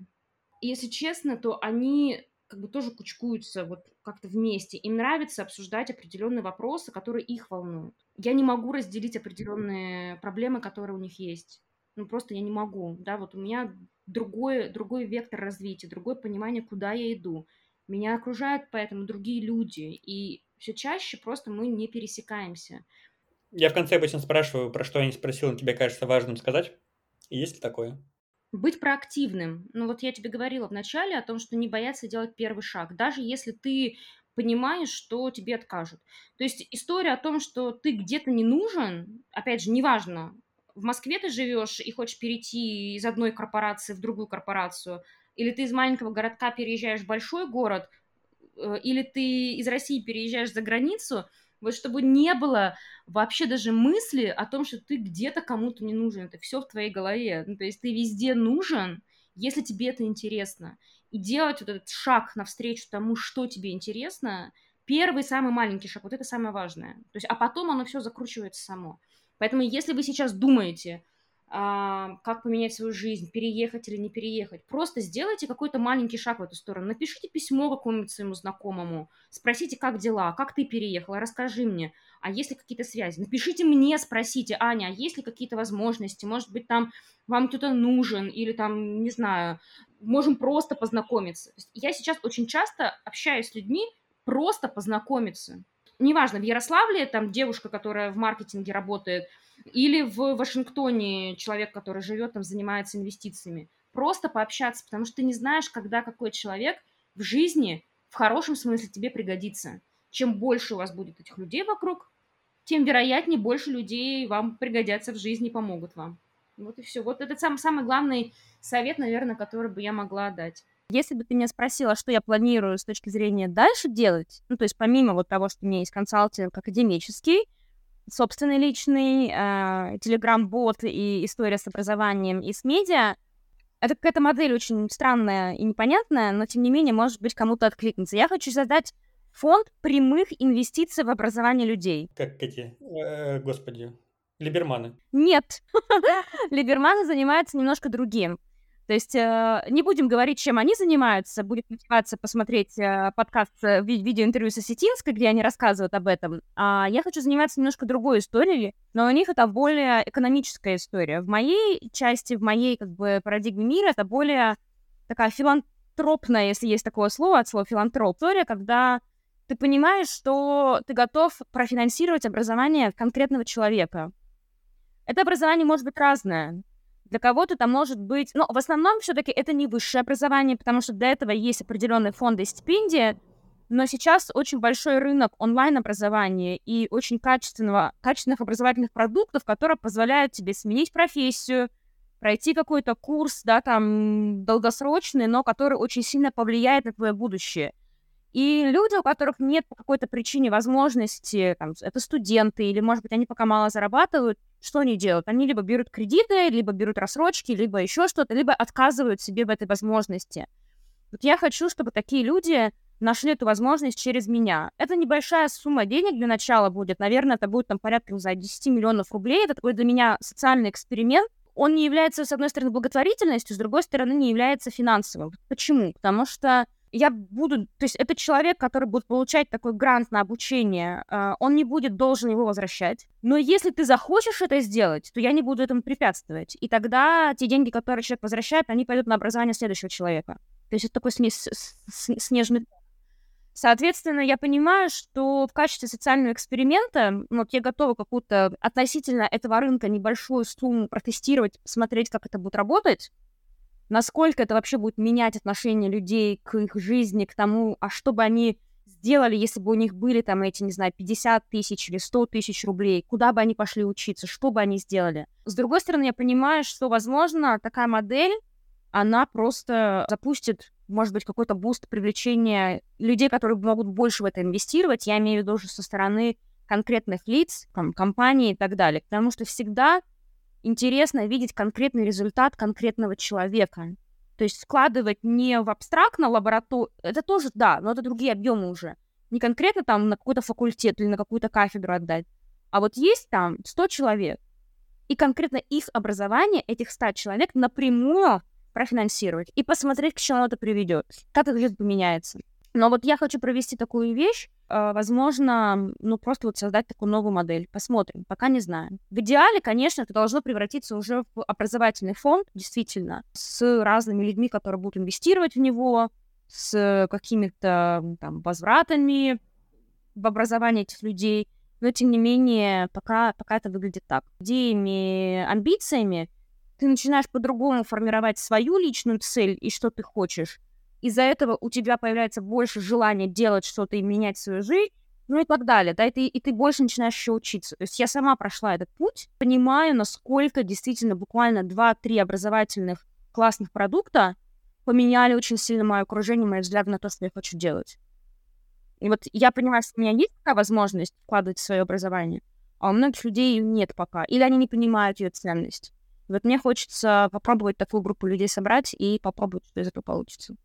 Speaker 2: если честно, то они как бы тоже кучкуются вот как-то вместе. Им нравится обсуждать определенные вопросы, которые их волнуют. Я не могу разделить определенные проблемы, которые у них есть. Ну, просто я не могу, да, вот у меня другой, другой вектор развития, другое понимание, куда я иду. Меня окружают поэтому другие люди, и все чаще просто мы не пересекаемся.
Speaker 1: Я в конце обычно спрашиваю, про что я не спросил, тебе кажется важным сказать. Есть ли такое?
Speaker 2: Быть проактивным. Ну вот я тебе говорила вначале о том, что не бояться делать первый шаг, даже если ты понимаешь, что тебе откажут. То есть история о том, что ты где-то не нужен, опять же, неважно, в Москве ты живешь и хочешь перейти из одной корпорации в другую корпорацию, или ты из маленького городка переезжаешь в большой город, э, или ты из России переезжаешь за границу – вот чтобы не было вообще даже мысли о том, что ты где-то кому-то не нужен. Это все в твоей голове. Ну, то есть ты везде нужен, если тебе это интересно. И делать вот этот шаг навстречу тому, что тебе интересно, первый самый маленький шаг, вот это самое важное. То есть, а потом оно все закручивается само. Поэтому если вы сейчас думаете, как поменять свою жизнь, переехать или не переехать. Просто сделайте какой-то маленький шаг в эту сторону. Напишите письмо какому-нибудь своему знакомому, спросите, как дела, как ты переехала, расскажи мне, а есть ли какие-то связи. Напишите мне, спросите, Аня, а есть ли какие-то возможности, может быть, там вам кто-то нужен, или там, не знаю, можем просто познакомиться. Я сейчас очень часто общаюсь с людьми, просто познакомиться. Неважно, в Ярославле там девушка, которая в маркетинге работает – или в Вашингтоне человек, который живет там, занимается инвестициями. Просто пообщаться, потому что ты не знаешь, когда какой человек в жизни в хорошем смысле тебе пригодится. Чем больше у вас будет этих людей вокруг, тем вероятнее больше людей вам пригодятся в жизни и помогут вам. Вот и все. Вот это самый, самый главный совет, наверное, который бы я могла дать. Если бы ты меня спросила, что я планирую с точки зрения дальше делать, ну, то есть помимо вот того, что у меня есть консалтинг академический, собственный личный, э, телеграм-бот и история с образованием и с медиа. Это какая-то модель очень странная и непонятная, но тем не менее, может быть, кому-то откликнется. Я хочу создать фонд прямых инвестиций в образование людей.
Speaker 1: Как эти, э, господи, либерманы?
Speaker 2: Нет, либерманы занимаются немножко другим. То есть э, не будем говорить, чем они занимаются. Будет мотивация посмотреть э, подкаст, э, ви- видеоинтервью с Осетинской, где они рассказывают об этом. А я хочу заниматься немножко другой историей, но у них это более экономическая история. В моей части, в моей как бы парадигме мира это более такая филантропная, если есть такое слово, от слова филантроп, история, когда ты понимаешь, что ты готов профинансировать образование конкретного человека. Это образование может быть разное. Для кого-то это может быть... Но в основном все-таки это не высшее образование, потому что для этого есть определенные фонды и стипендии, но сейчас очень большой рынок онлайн-образования и очень качественного, качественных образовательных продуктов, которые позволяют тебе сменить профессию, пройти какой-то курс, да, там, долгосрочный, но который очень сильно повлияет на твое будущее. И люди, у которых нет по какой-то причине возможности, там, это студенты, или, может быть, они пока мало зарабатывают, что они делают? Они либо берут кредиты, либо берут рассрочки, либо еще что-то, либо отказывают себе в этой возможности. Вот я хочу, чтобы такие люди нашли эту возможность через меня. Это небольшая сумма денег для начала будет. Наверное, это будет там порядка, не знаю, 10 миллионов рублей. Это такой для меня социальный эксперимент. Он не является, с одной стороны, благотворительностью, с другой стороны, не является финансовым. Почему? Потому что я буду, то есть это человек, который будет получать такой грант на обучение, э, он не будет должен его возвращать. Но если ты захочешь это сделать, то я не буду этому препятствовать. И тогда те деньги, которые человек возвращает, они пойдут на образование следующего человека. То есть это такой снеж... снежный Соответственно, я понимаю, что в качестве социального эксперимента, вот я готова какую-то относительно этого рынка небольшую сумму протестировать, посмотреть, как это будет работать, насколько это вообще будет менять отношение людей к их жизни, к тому, а что бы они сделали, если бы у них были там эти, не знаю, 50 тысяч или 100 тысяч рублей, куда бы они пошли учиться, что бы они сделали. С другой стороны, я понимаю, что, возможно, такая модель, она просто запустит, может быть, какой-то буст привлечения людей, которые могут больше в это инвестировать. Я имею в виду уже со стороны конкретных лиц, там, компаний и так далее. Потому что всегда интересно видеть конкретный результат конкретного человека. То есть складывать не в абстрактно лабораторию, это тоже, да, но это другие объемы уже. Не конкретно там на какой-то факультет или на какую-то кафедру отдать, а вот есть там 100 человек, и конкретно их образование, этих 100 человек, напрямую профинансировать и посмотреть, к чему это приведет, как их жизнь поменяется. Но вот я хочу провести такую вещь, э, возможно, ну просто вот создать такую новую модель. Посмотрим, пока не знаем. В идеале, конечно, это должно превратиться уже в образовательный фонд, действительно, с разными людьми, которые будут инвестировать в него, с какими-то там возвратами в образование этих людей. Но, тем не менее, пока, пока это выглядит так. Идеями, амбициями ты начинаешь по-другому формировать свою личную цель и что ты хочешь, из-за этого у тебя появляется больше желания делать что-то и менять свою жизнь, ну и так далее, да, и ты, и ты больше начинаешь еще учиться. То есть я сама прошла этот путь, понимаю, насколько действительно буквально 2-3 образовательных классных продукта поменяли очень сильно мое окружение, мои взгляды на то, что я хочу делать. И вот я понимаю, что у меня есть такая возможность вкладывать в свое образование, а у многих людей ее нет пока, или они не понимают ее ценность. Вот мне хочется попробовать такую группу людей собрать и попробовать, что из этого получится.